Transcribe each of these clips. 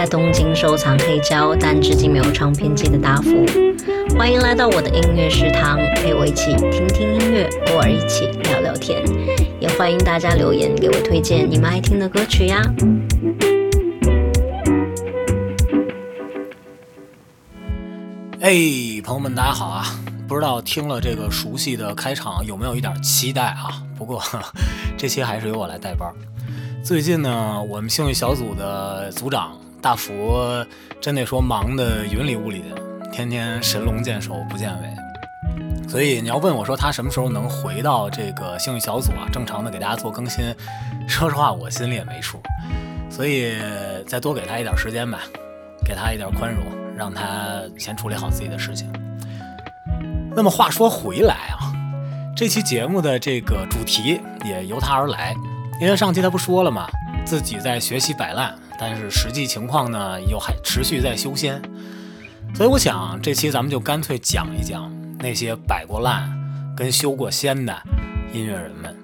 在东京收藏黑胶，但至今没有唱片机的大福。欢迎来到我的音乐食堂，陪我一起听听音乐，偶尔一起聊聊天。也欢迎大家留言给我推荐你们爱听的歌曲呀。哎，朋友们，大家好啊！不知道听了这个熟悉的开场有没有一点期待啊？不过这期还是由我来带班。最近呢，我们幸运小组的组长大福真得说忙得云里雾里的，天天神龙见首不见尾。所以你要问我说他什么时候能回到这个幸运小组啊，正常的给大家做更新，说实话我心里也没数。所以再多给他一点时间吧，给他一点宽容，让他先处理好自己的事情。那么话说回来啊，这期节目的这个主题也由他而来。因为上期他不说了嘛，自己在学习摆烂，但是实际情况呢又还持续在修仙，所以我想这期咱们就干脆讲一讲那些摆过烂跟修过仙的音乐人们。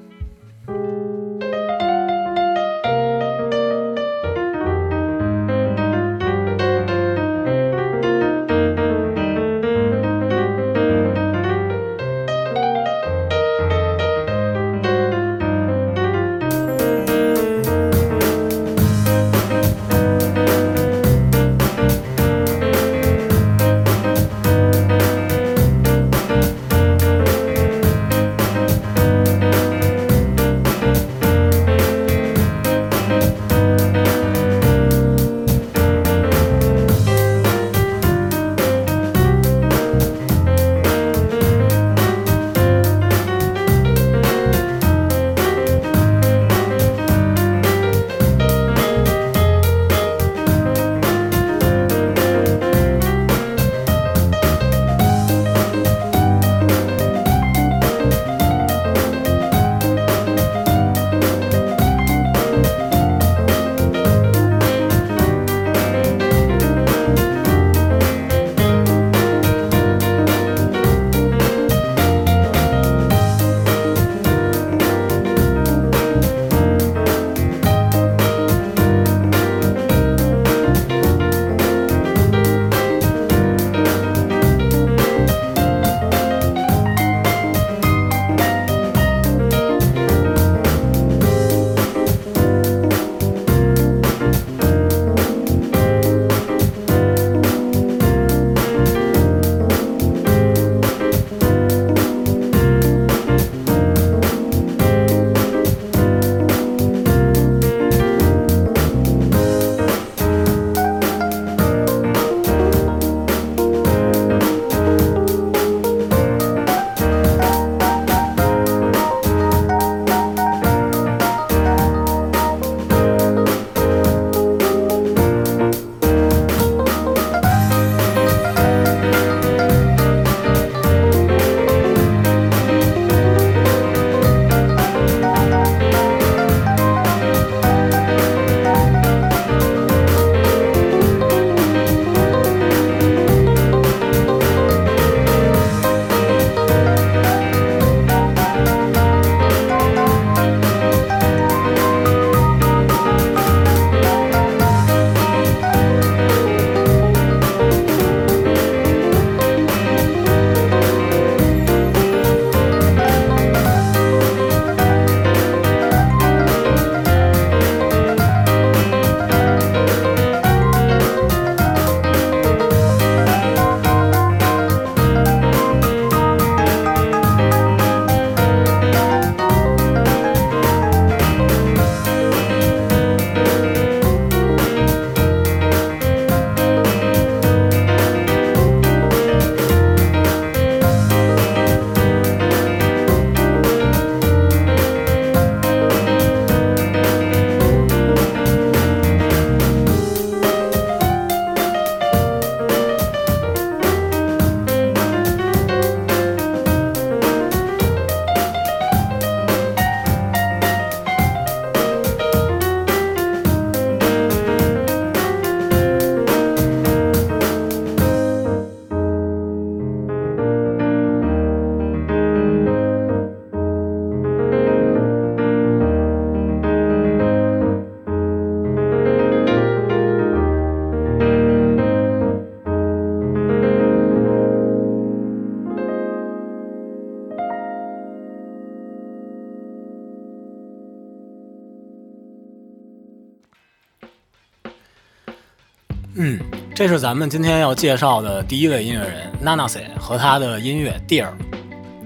这是咱们今天要介绍的第一位音乐人 Nanase 和他的音乐 Dear。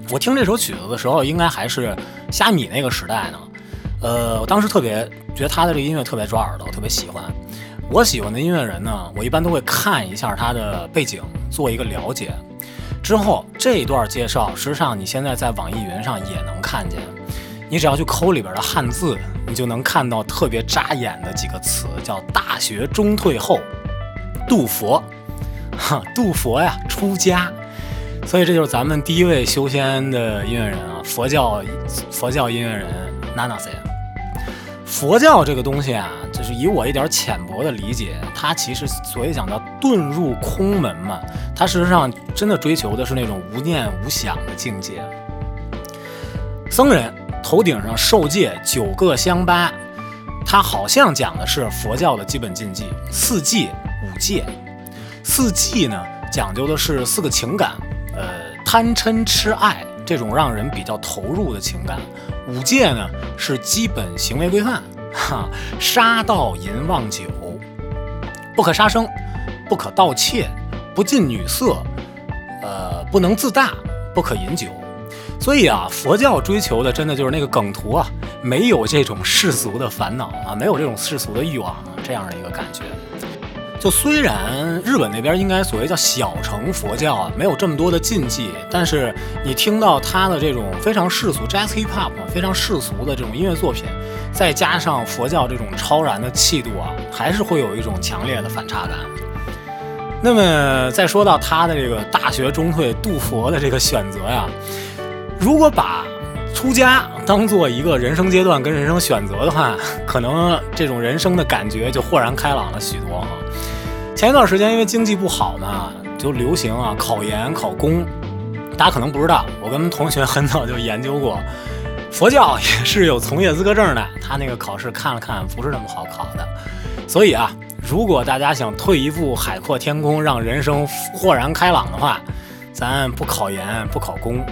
我听这首曲子的时候，应该还是虾米那个时代呢。呃，我当时特别觉得他的这个音乐特别抓耳朵，我特别喜欢。我喜欢的音乐人呢，我一般都会看一下他的背景，做一个了解。之后这一段介绍，实际上你现在在网易云上也能看见。你只要去抠里边的汉字，你就能看到特别扎眼的几个词，叫“大学中退后”，杜佛，哈，杜佛呀，出家。所以这就是咱们第一位修仙的音乐人啊，佛教佛教音乐人 Nanase。佛教这个东西啊，就是以我一点浅薄的理解，它其实所以讲到遁入空门嘛，它事实上真的追求的是那种无念无想的境界。僧人头顶上受戒九个香巴，它好像讲的是佛教的基本禁忌，四忌戒。四忌呢，讲究的是四个情感。呃，贪嗔痴爱这种让人比较投入的情感，五戒呢是基本行为规范，哈，杀盗淫妄酒，不可杀生，不可盗窃，不近女色，呃，不能自大，不可饮酒。所以啊，佛教追求的真的就是那个梗图啊，没有这种世俗的烦恼啊，没有这种世俗的欲望这样的一个感觉。就虽然日本那边应该所谓叫小乘佛教啊，没有这么多的禁忌，但是你听到他的这种非常世俗 jazz hip hop 非常世俗的这种音乐作品，再加上佛教这种超然的气度啊，还是会有一种强烈的反差感。那么再说到他的这个大学中退度佛的这个选择呀，如果把出家当做一个人生阶段跟人生选择的话，可能这种人生的感觉就豁然开朗了许多哈。前一段时间因为经济不好嘛，就流行啊考研考公。大家可能不知道，我跟同学很早就研究过，佛教也是有从业资格证的。他那个考试看了看，不是那么好考的。所以啊，如果大家想退一步海阔天空，让人生豁然开朗的话，咱不考研不考公，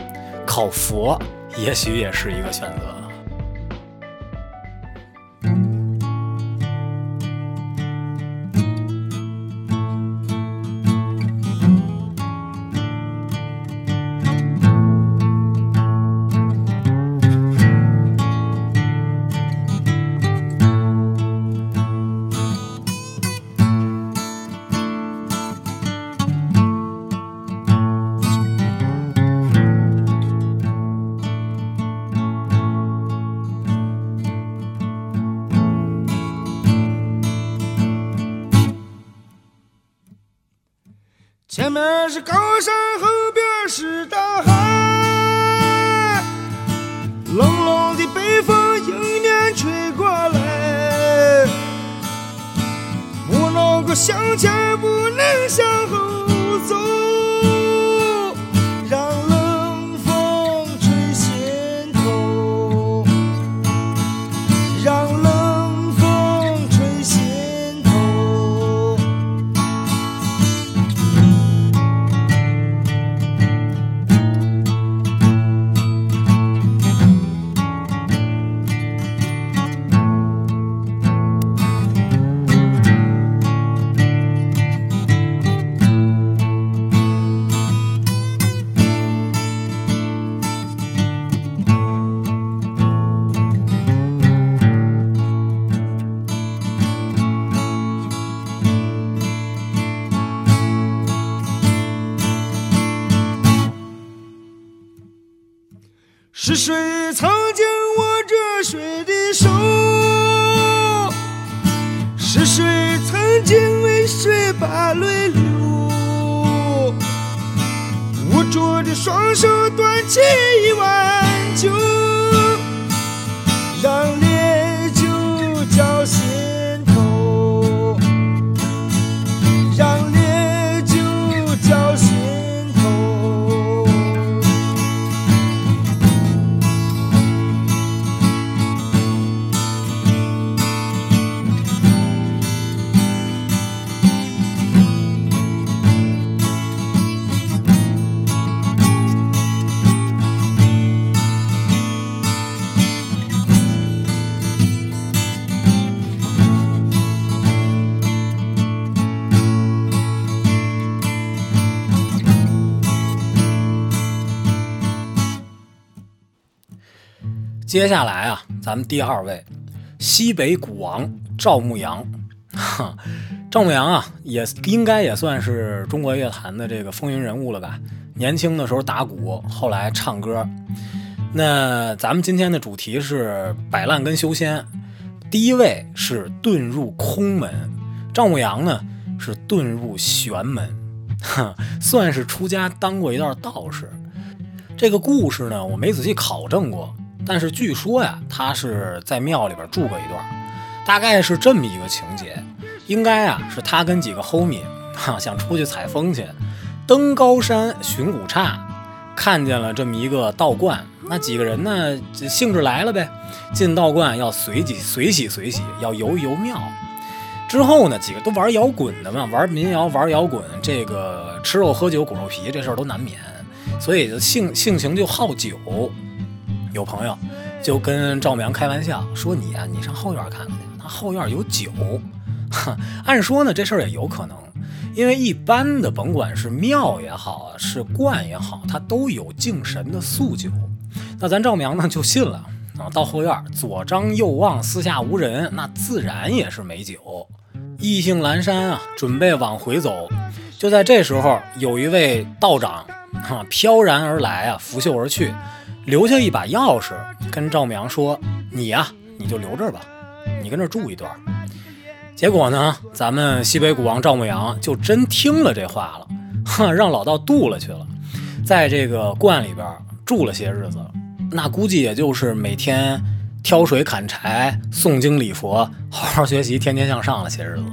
考佛也许也是一个选择。前面是高山，后边是大海，冷冷的北风迎面吹过来，不能够向前，不能向后走。接下来啊，咱们第二位，西北鼓王赵牧阳。哈，赵牧阳啊，也应该也算是中国乐坛的这个风云人物了吧？年轻的时候打鼓，后来唱歌。那咱们今天的主题是摆烂跟修仙。第一位是遁入空门，赵牧阳呢是遁入玄门，哼，算是出家当过一段道士。这个故事呢，我没仔细考证过，但是据说呀，他是在庙里边住过一段，大概是这么一个情节。应该啊，是他跟几个 homie 哈想出去采风去，登高山寻古刹，看见了这么一个道观。那几个人呢，兴致来了呗，进道观要随喜随喜随喜，要游一游庙。之后呢，几个都玩摇滚的嘛，玩民谣玩摇滚，这个吃肉喝酒骨肉皮这事儿都难免，所以就性性情就好酒。有朋友就跟赵明开玩笑说：“你啊，你上后院看看去，他后院有酒。”哈，按说呢，这事儿也有可能，因为一般的，甭管是庙也好，是观也好，它都有敬神的素酒。那咱赵明呢就信了啊，到后院左张右望，四下无人，那自然也是没酒。意兴阑珊啊，准备往回走，就在这时候，有一位道长哈飘然而来啊，拂袖而去，留下一把钥匙，跟赵明说：“你呀，你就留这儿吧，你跟这儿住一段。”结果呢，咱们西北古王赵牧阳就真听了这话了，哼，让老道渡了去了，在这个观里边住了些日子，那估计也就是每天挑水砍柴、诵经礼佛、好好学习、天天向上了些日子。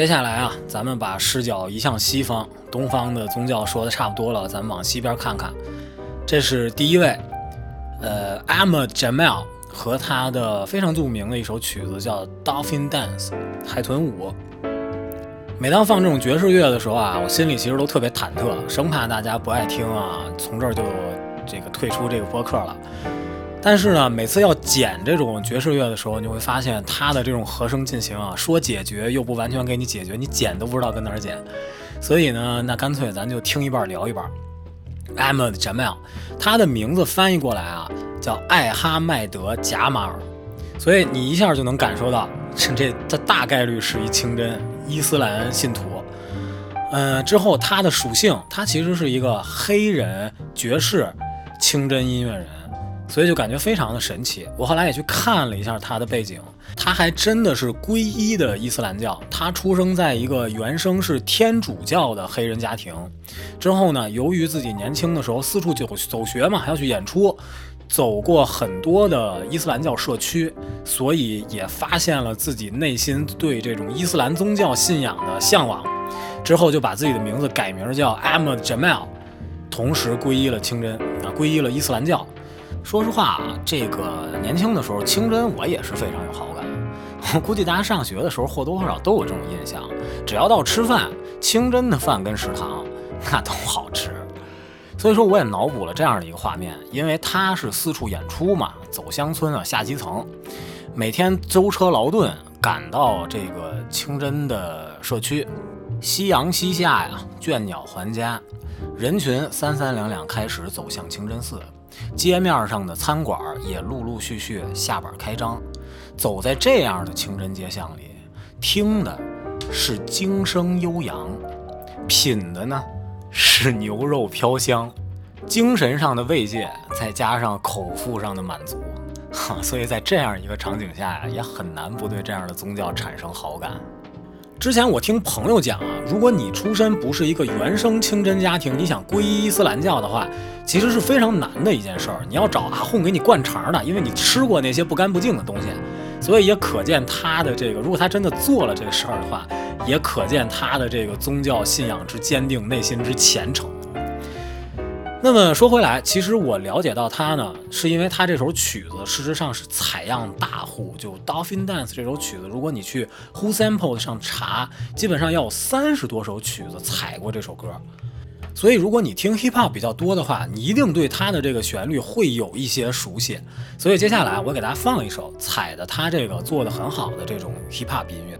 接下来啊，咱们把视角移向西方，东方的宗教说的差不多了，咱们往西边看看。这是第一位，呃，Ahmad Jamal 和他的非常著名的一首曲子叫《Dolphin Dance》海豚舞。每当放这种爵士乐的时候啊，我心里其实都特别忐忑，生怕大家不爱听啊，从这儿就这个退出这个播客了。但是呢，每次要剪这种爵士乐的时候，你会发现它的这种和声进行啊，说解决又不完全给你解决，你剪都不知道跟哪儿剪。所以呢，那干脆咱就听一半聊一半。Ahmad Jamal，他的名字翻译过来啊叫艾哈迈德·贾马尔，所以你一下就能感受到，这这大概率是一清真伊斯兰信徒。嗯，之后他的属性，他其实是一个黑人爵士清真音乐人。所以就感觉非常的神奇。我后来也去看了一下他的背景，他还真的是皈依的伊斯兰教。他出生在一个原生是天主教的黑人家庭，之后呢，由于自己年轻的时候四处走走学嘛，还要去演出，走过很多的伊斯兰教社区，所以也发现了自己内心对这种伊斯兰宗教信仰的向往，之后就把自己的名字改名叫 Ahmad Jamal，同时皈依了清真啊，皈依了伊斯兰教。说实话啊，这个年轻的时候清真我也是非常有好感，我 估计大家上学的时候或多或少都有这种印象，只要到吃饭，清真的饭跟食堂那都好吃。所以说我也脑补了这样的一个画面，因为他是四处演出嘛，走乡村啊，下基层，每天舟车劳顿赶到这个清真的社区，夕阳西下呀，倦鸟还家，人群三三两两开始走向清真寺，街面上的餐馆也陆陆续续下板开张。走在这样的清真街巷里，听的是经声悠扬，品的呢是牛肉飘香，精神上的慰藉再加上口腹上的满足，哈，所以在这样一个场景下呀，也很难不对这样的宗教产生好感。之前我听朋友讲啊，如果你出身不是一个原生清真家庭，你想皈依伊斯兰教的话，其实是非常难的一件事儿。你要找阿訇给你灌肠的，因为你吃过那些不干不净的东西。所以也可见他的这个，如果他真的做了这个事儿的话，也可见他的这个宗教信仰之坚定，内心之虔诚。那么说回来，其实我了解到他呢，是因为他这首曲子事实上是采样大户，就《Dolphin Dance》这首曲子，如果你去 Who Sample 上查，基本上要有三十多首曲子采过这首歌。所以，如果你听 hip hop 比较多的话，你一定对它的这个旋律会有一些熟悉。所以，接下来我给大家放一首踩的他这个做的很好的这种 hip hop 音乐。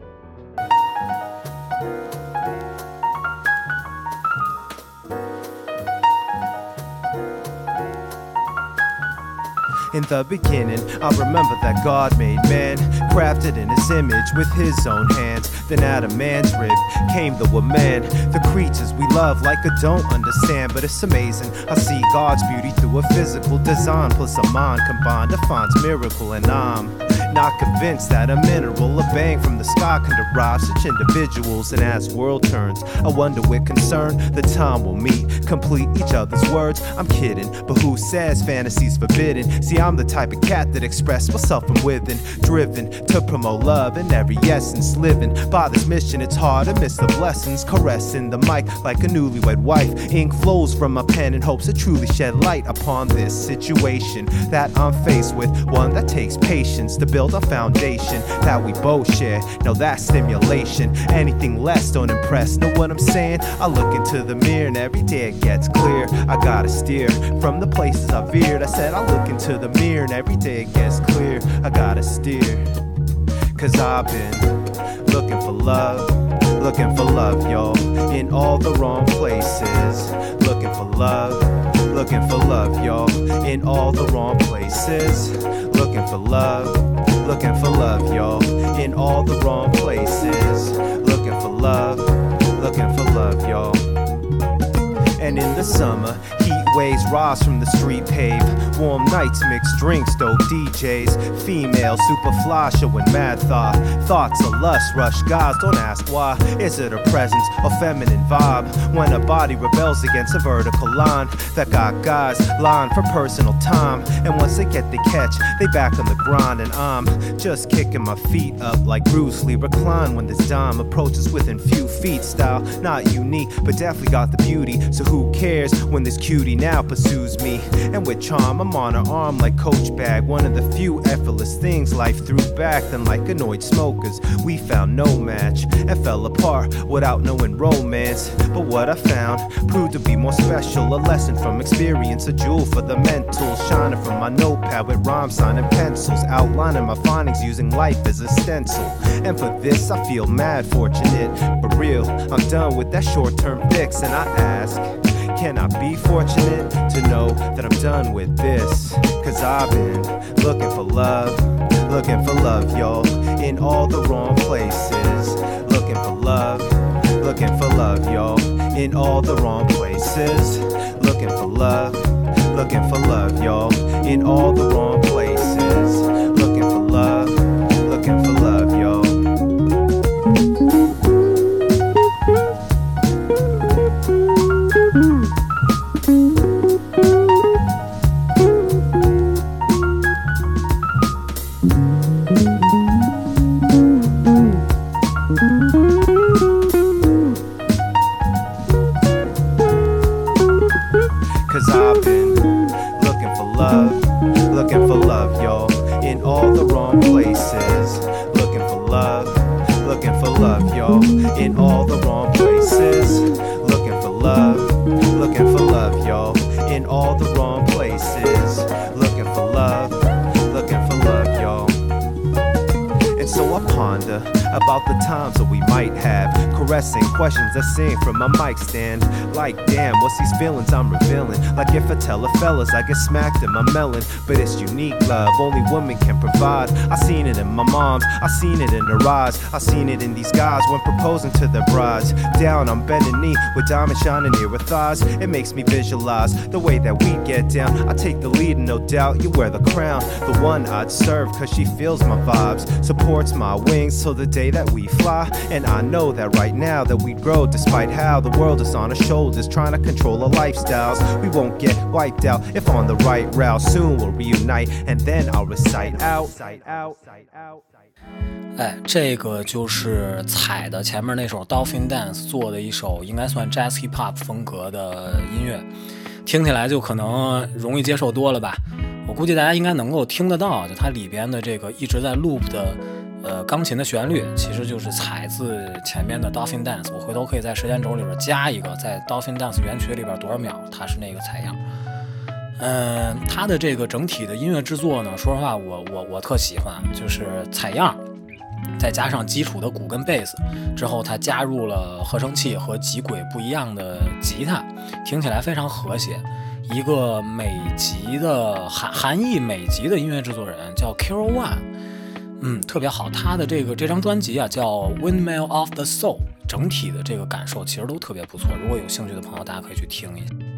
In the beginning, I remember that God made man, crafted in his image with his own hands. Then out of man's rib came the woman, the creatures we love like a don't understand. But it's amazing, I see God's beauty through a physical design, plus a mind combined to defines miracle, and I'm um, not convinced that a mineral, a bang from the sky can derive such individuals. And as world turns, I wonder with concern the time will meet, complete each other's words. I'm kidding, but who says fantasy's forbidden? See, I'm the type of cat that express myself from within, driven to promote love in every essence. Living by this mission, it's hard to miss the blessings. Caressing the mic like a newlywed wife. Ink flows from my pen in hopes to truly shed light upon this situation that I'm faced with. One that takes patience to build a foundation that we both share. Now that's stimulation. Anything less don't impress. Know what I'm saying? I look into the mirror and every day it gets clear. I gotta steer from the places I veered. I said I look into the mirror and every day it gets clear. I gotta steer. Cause I've been looking for love, looking for love, y'all, in all the wrong places. Looking for love, looking for love, y'all, in all the wrong places. Looking for love, looking for love, y'all, in all the wrong places. Looking for love, looking for love, y'all. And in the summer, waves rise from the street pave. Warm nights, mixed drinks, dope DJs. Female, super fly, showing mad thought. Thoughts of lust rush guys, don't ask why. Is it a presence, a feminine vibe? When a body rebels against a vertical line that got guys lying for personal time. And once they get the catch, they back on the grind. And I'm just kicking my feet up like Bruce Lee. Recline when this dime approaches within few feet. Style not unique, but definitely got the beauty. So who cares when this cutie now pursues me? And with charm, I'm on her arm like Coach Bag. One of the few effortless things life threw back. Then, like annoyed smokers, we found no match and fell apart without knowing romance. But what I found proved to be more special. A lesson from experience, a jewel for the mental. Shining from my notepad with rhyme sign and pencils. Outlining my findings using life as a stencil. And for this, I feel mad fortunate. But real, I'm done with that short term fix. And I ask, can I be fortunate to know that I'm done with this? Cause I've been looking for love, looking for love, y'all, in all the wrong places. Looking for love, looking for love, y'all, in all the wrong places. Looking for love, looking for love, y'all, in all the wrong places. Mic stand. Like, these feelings I'm revealing? Like, if I tell a fellas, I get smacked in my melon. But it's unique love, only women can provide. I seen it in my mom's, I seen it in her eyes. I seen it in these guys when proposing to their brides. Down on bending knee with diamonds shining near her thighs. It makes me visualize the way that we get down. I take the lead, and no doubt you wear the crown. The one I'd serve, cause she feels my vibes, supports my wings till the day that we fly. And I know that right now that we grow, despite how the world is on our shoulders, trying to control our lifestyles. We won't get wiped out if on the right route. Soon we'll reunite, and then I'll recite out. out, out. 哎，这个就是踩的前面那首 Dolphin Dance 做的一首，应该算 Jazz Hip Hop 风格的音乐，听起来就可能容易接受多了吧。我估计大家应该能够听得到，就它里边的这个一直在 loop 的呃钢琴的旋律，其实就是采自前面的 Dolphin Dance。我回头可以在时间轴里边加一个，在 Dolphin Dance 原曲里边多少秒，它是那个采样。嗯，它的这个整体的音乐制作呢，说实话，我我我特喜欢，就是采样。再加上基础的鼓跟贝斯，之后它加入了合成器和几轨不一样的吉他，听起来非常和谐。一个美籍的韩韩裔美籍的音乐制作人叫 Carol One，嗯，特别好。他的这个这张专辑啊叫《Windmill of the Soul》，整体的这个感受其实都特别不错。如果有兴趣的朋友，大家可以去听一下。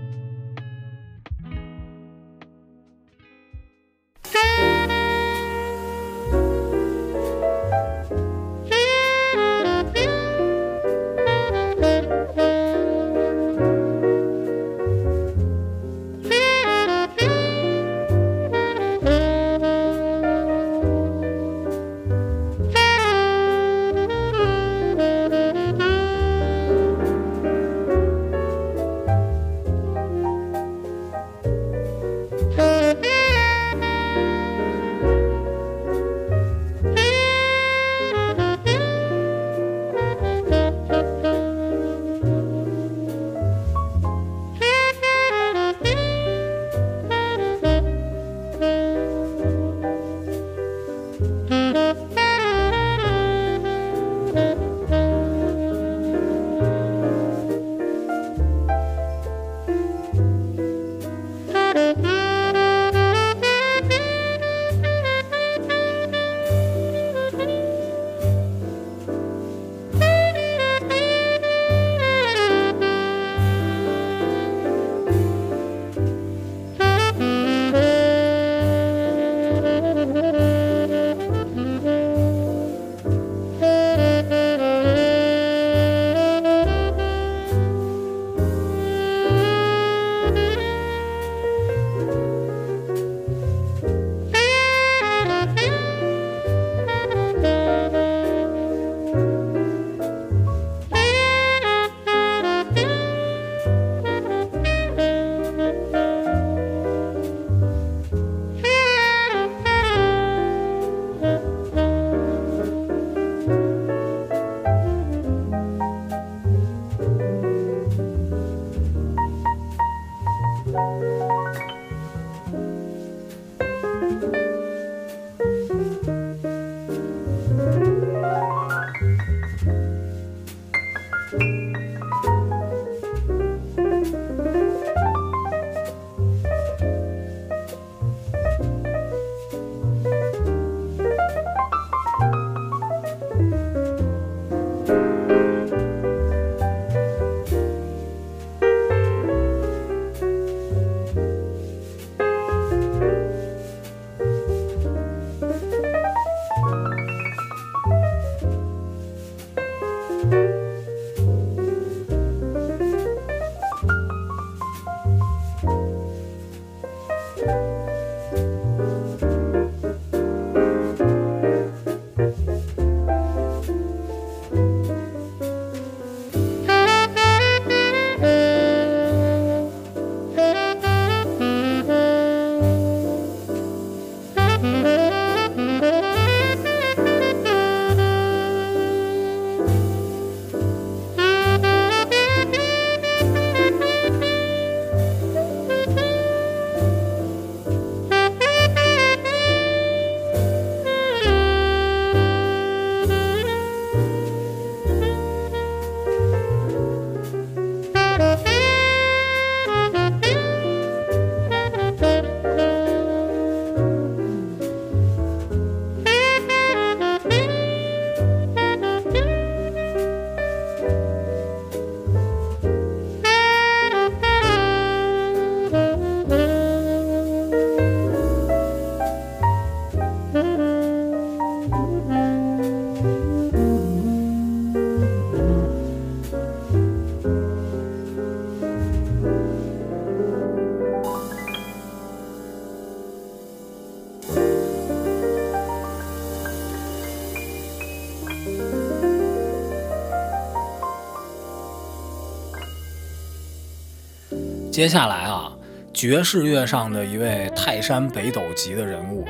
接下来啊，爵士乐上的一位泰山北斗级的人物，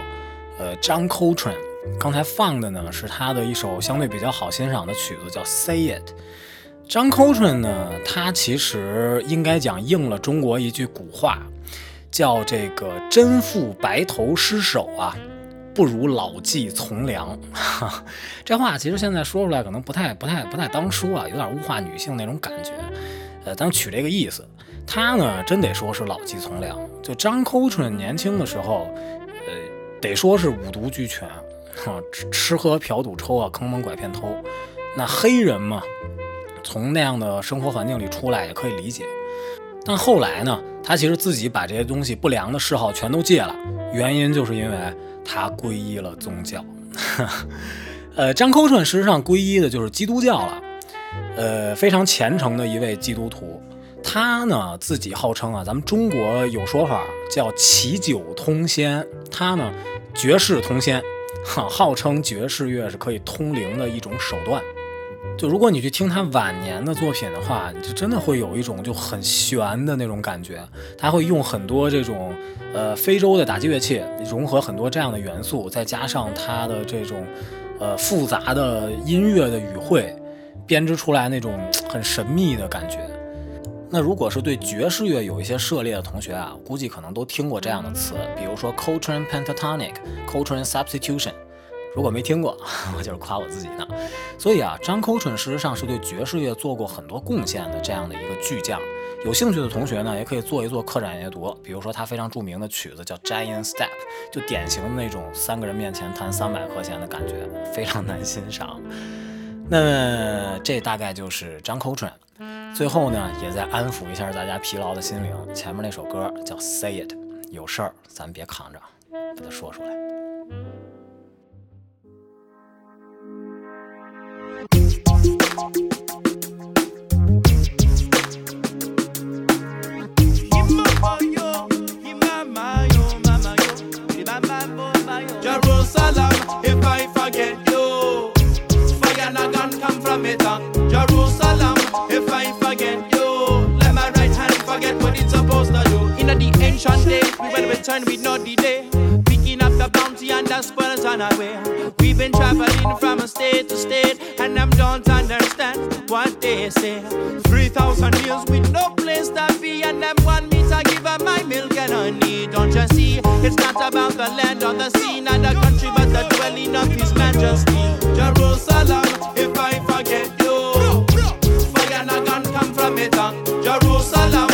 呃，John Coltrane。刚才放的呢是他的一首相对比较好欣赏的曲子，叫《Say It》。John Coltrane 呢，他其实应该讲应了中国一句古话，叫这个“真负白头失手啊，不如老骥从良”。哈 这话其实现在说出来可能不太、不太、不太当说啊，有点物化女性那种感觉。呃，当取这个意思，他呢真得说是老骥从良。就 John Coltrane 年轻的时候，呃，得说是五毒俱全。啊，吃喝嫖赌抽啊，坑蒙拐骗偷，那黑人嘛，从那样的生活环境里出来也可以理解。但后来呢，他其实自己把这些东西不良的嗜好全都戒了，原因就是因为他皈依了宗教。呃，张扣顺实上皈依的就是基督教了，呃，非常虔诚的一位基督徒。他呢自己号称啊，咱们中国有说法叫祈酒通仙，他呢绝世通仙。哈，号称爵士乐是可以通灵的一种手段。就如果你去听他晚年的作品的话，就真的会有一种就很玄的那种感觉。他会用很多这种呃非洲的打击乐器，融合很多这样的元素，再加上他的这种呃复杂的音乐的语汇，编织出来那种很神秘的感觉。那如果是对爵士乐有一些涉猎的同学啊，估计可能都听过这样的词，比如说 Coltrane pentatonic、Coltrane substitution。如果没听过，我就是夸我自己呢。所以啊，张 Coltrane 事实上是对爵士乐做过很多贡献的这样的一个巨匠。有兴趣的同学呢，也可以做一做扩展阅读，比如说他非常著名的曲子叫 Giant Step，就典型的那种三个人面前弹三百和弦的感觉，非常难欣赏。那这大概就是张 Coltrane。最后呢，也在安抚一下大家疲劳的心灵。前面那首歌叫《Say It》，有事儿咱别扛着，把它说出来。ancient days, we will return with no delay. Picking up the bounty and the spoils on our way. We've been traveling from a state to state, and I don't understand what they say. 3,000 years with no place to be, and them want me to give up my milk and honey. Don't you see? It's not about the land or the sea, not the country, but the dwelling of His Majesty. Jerusalem, if I forget you, fire not gonna come from it. Jerusalem,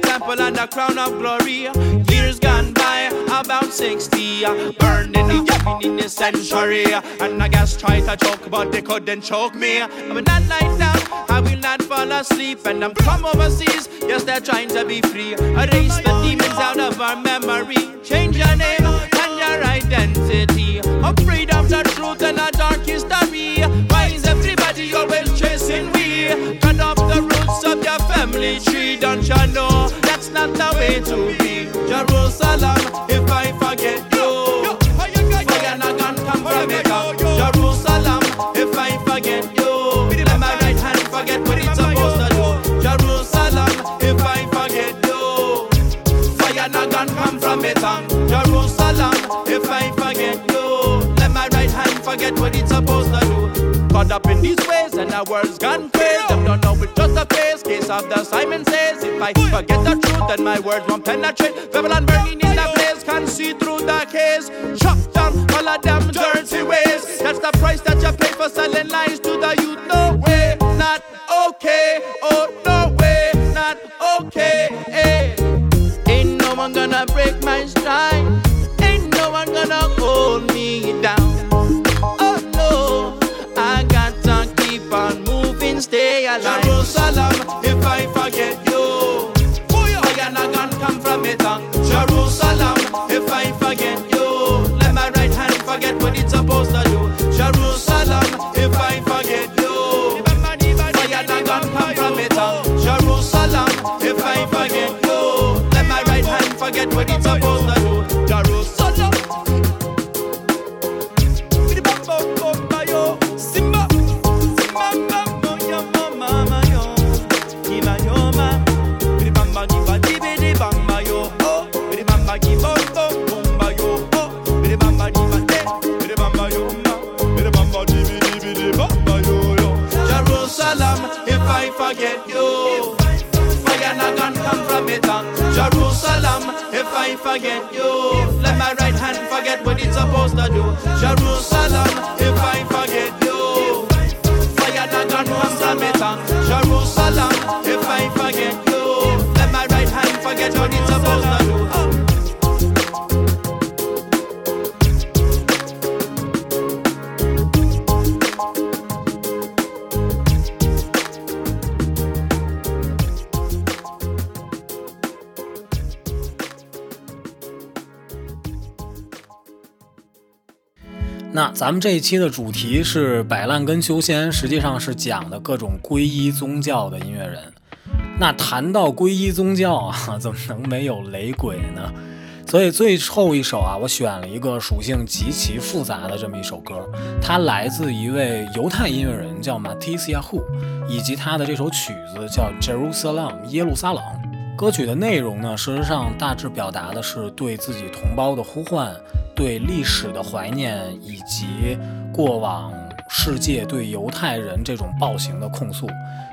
temple and the crown of glory. Years gone by, about 60. Burned in the cabin in the century. And I guess try to choke, but they couldn't choke me. But that night down, I will not fall asleep. And I'm from overseas, yes, they're trying to be free. Erase the demons out of our memory. Change your name and your identity. Of freedom, the truth, and a dark history. Why is everybody always chasing we? Cut off the roots of your family tree. Don't you know not the way to be? Jerusalem, if I forget you, fire come from. Jerusalem, if I forget you, let my right hand forget what it's supposed to do. Jerusalem, if I forget you, fire come from. Jerusalem, if I forget you, let my right hand forget what it's supposed to do. Caught up in these ways and our world's gone crazy. Them don't know it's just a phase. Case of the Simon says, if I forget the truth, then my words won't penetrate. Babylon burning in the blaze, can't see through the case. Chop down all of them dirty ways. That's the price that you pay for selling lies to the youth. No way, not okay. Oh no way, not okay. Hey. Ain't no one gonna break my stride. Supposed to do. Jerusalem, 那咱们这一期的主题是摆烂跟修仙，实际上是讲的各种皈依宗教的音乐人。那谈到皈依宗教啊，怎么能没有雷鬼呢？所以最后一首啊，我选了一个属性极其复杂的这么一首歌，它来自一位犹太音乐人叫 Matisse Yahu，以及他的这首曲子叫 Jerusalem 耶路撒冷。歌曲的内容呢，事实上大致表达的是对自己同胞的呼唤，对历史的怀念，以及过往世界对犹太人这种暴行的控诉。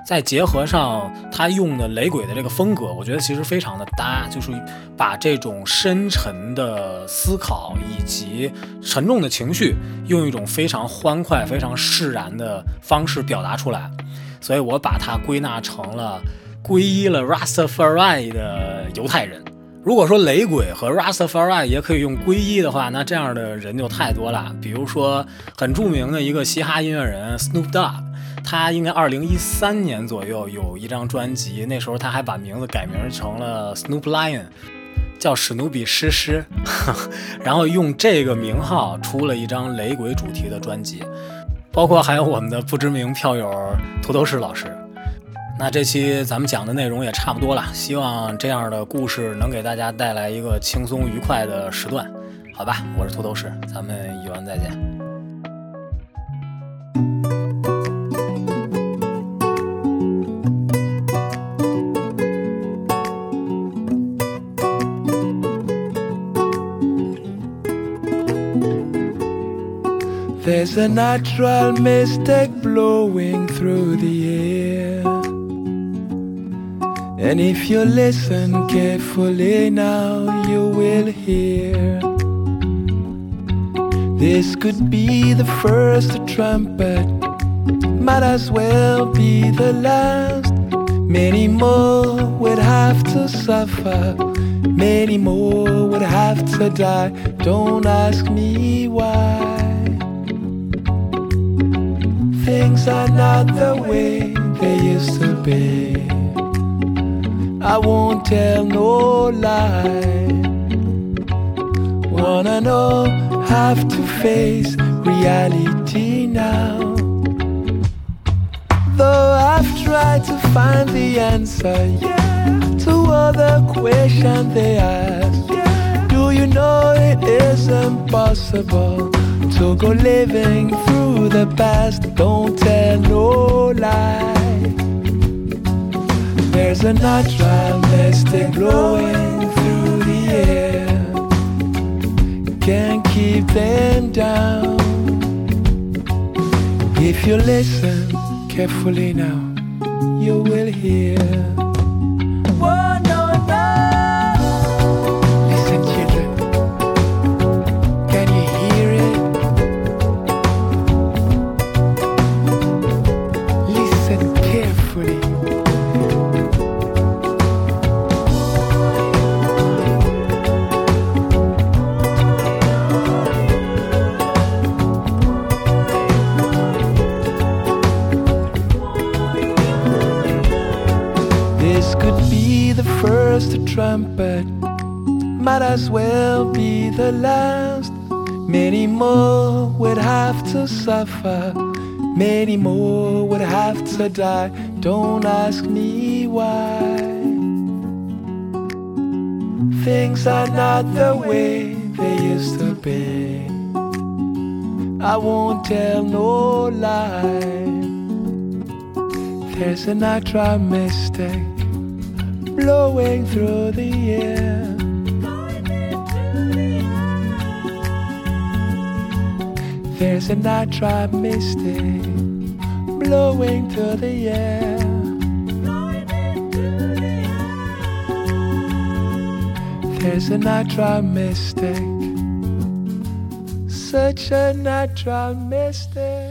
再结合上他用的雷鬼的这个风格，我觉得其实非常的搭，就是把这种深沉的思考以及沉重的情绪，用一种非常欢快、非常释然的方式表达出来。所以我把它归纳成了皈依了 Rastafari 的犹太人。如果说雷鬼和 Rastafari 也可以用皈依的话，那这样的人就太多了。比如说很著名的一个嘻哈音乐人 Snoop Dogg，他应该二零一三年左右有一张专辑，那时候他还把名字改名成了 Snoop Lion，叫史努比诗诗，然后用这个名号出了一张雷鬼主题的专辑，包括还有我们的不知名票友土豆士老师。那这期咱们讲的内容也差不多了，希望这样的故事能给大家带来一个轻松愉快的时段，好吧？我是秃头士，咱们一完再见。There's a natural mystic blowing through the air. And if you listen carefully now, you will hear. This could be the first trumpet, might as well be the last. Many more would have to suffer, many more would have to die. Don't ask me why. Things are not the way they used to be. I won't tell no lie. Wanna know, have to face reality now. Though I've tried to find the answer, yeah, to all the questions they ask. Do you know it is impossible to go living through the past? Don't tell no lie. There's a natural mystic blowing through the air. Can't keep them down. If you listen carefully now, you will hear. As well be the last. Many more would have to suffer, many more would have to die. Don't ask me why. Things are not the way they used to be. I won't tell no lie. There's a natural mystic blowing through the air. There's a natural mystic blowing to the air. There's a natural mystic, such a natural mystic.